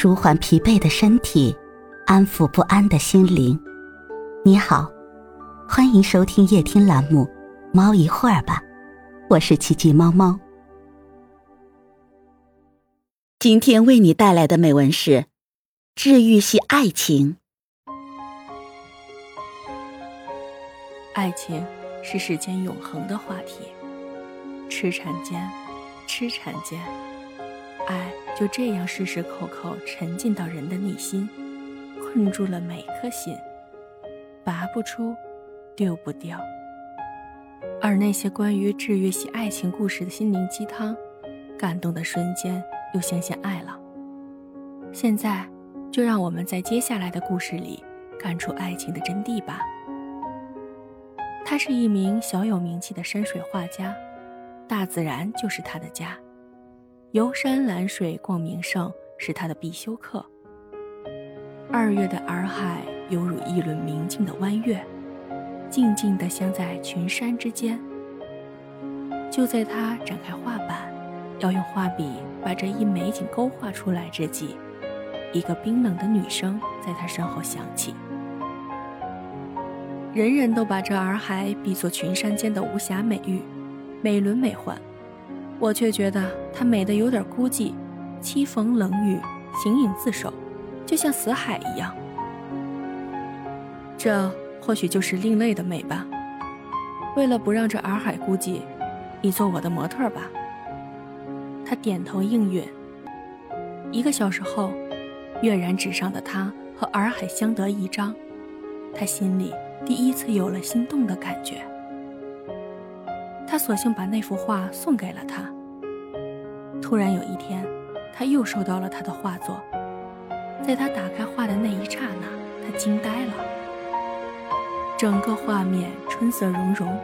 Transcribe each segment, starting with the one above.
舒缓疲惫的身体，安抚不安的心灵。你好，欢迎收听夜听栏目《猫一会儿吧》，我是奇迹猫猫。今天为你带来的美文是：治愈系爱情。爱情是世间永恒的话题，痴缠间，痴缠间。就这样时时刻刻沉浸到人的内心，困住了每颗心，拔不出，丢不掉。而那些关于治愈系爱情故事的心灵鸡汤，感动的瞬间又相信爱了。现在，就让我们在接下来的故事里感触爱情的真谛吧。他是一名小有名气的山水画家，大自然就是他的家。游山览水逛名胜是他的必修课。二月的洱海犹如一轮明净的弯月，静静地镶在群山之间。就在他展开画板，要用画笔把这一美景勾画出来之际，一个冰冷的女声在他身后响起。人人都把这洱海比作群山间的无暇美玉，美轮美奂。我却觉得她美得有点孤寂，凄风冷雨，形影自守，就像死海一样。这或许就是另类的美吧。为了不让这洱海孤寂，你做我的模特吧。他点头应允。一个小时后，跃然纸上的他和洱海相得益彰，他心里第一次有了心动的感觉。他索性把那幅画送给了他。突然有一天，他又收到了他的画作。在他打开画的那一刹那，他惊呆了。整个画面春色融融，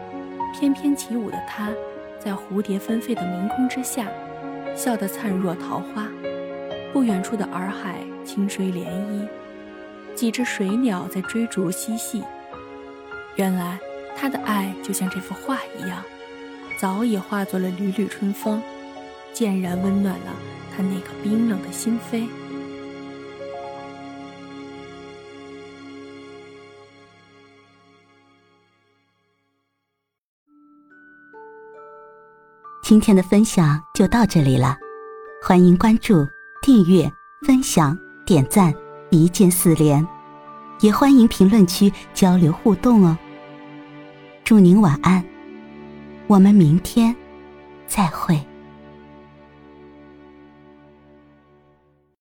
翩翩起舞的他，在蝴蝶纷飞的明空之下，笑得灿若桃花。不远处的洱海，清水涟漪，几只水鸟在追逐嬉戏。原来他的爱就像这幅画一样。早已化作了缕缕春风，渐然温暖了他那颗冰冷的心扉。今天的分享就到这里了，欢迎关注、订阅、分享、点赞，一键四连，也欢迎评论区交流互动哦。祝您晚安。我们明天再会。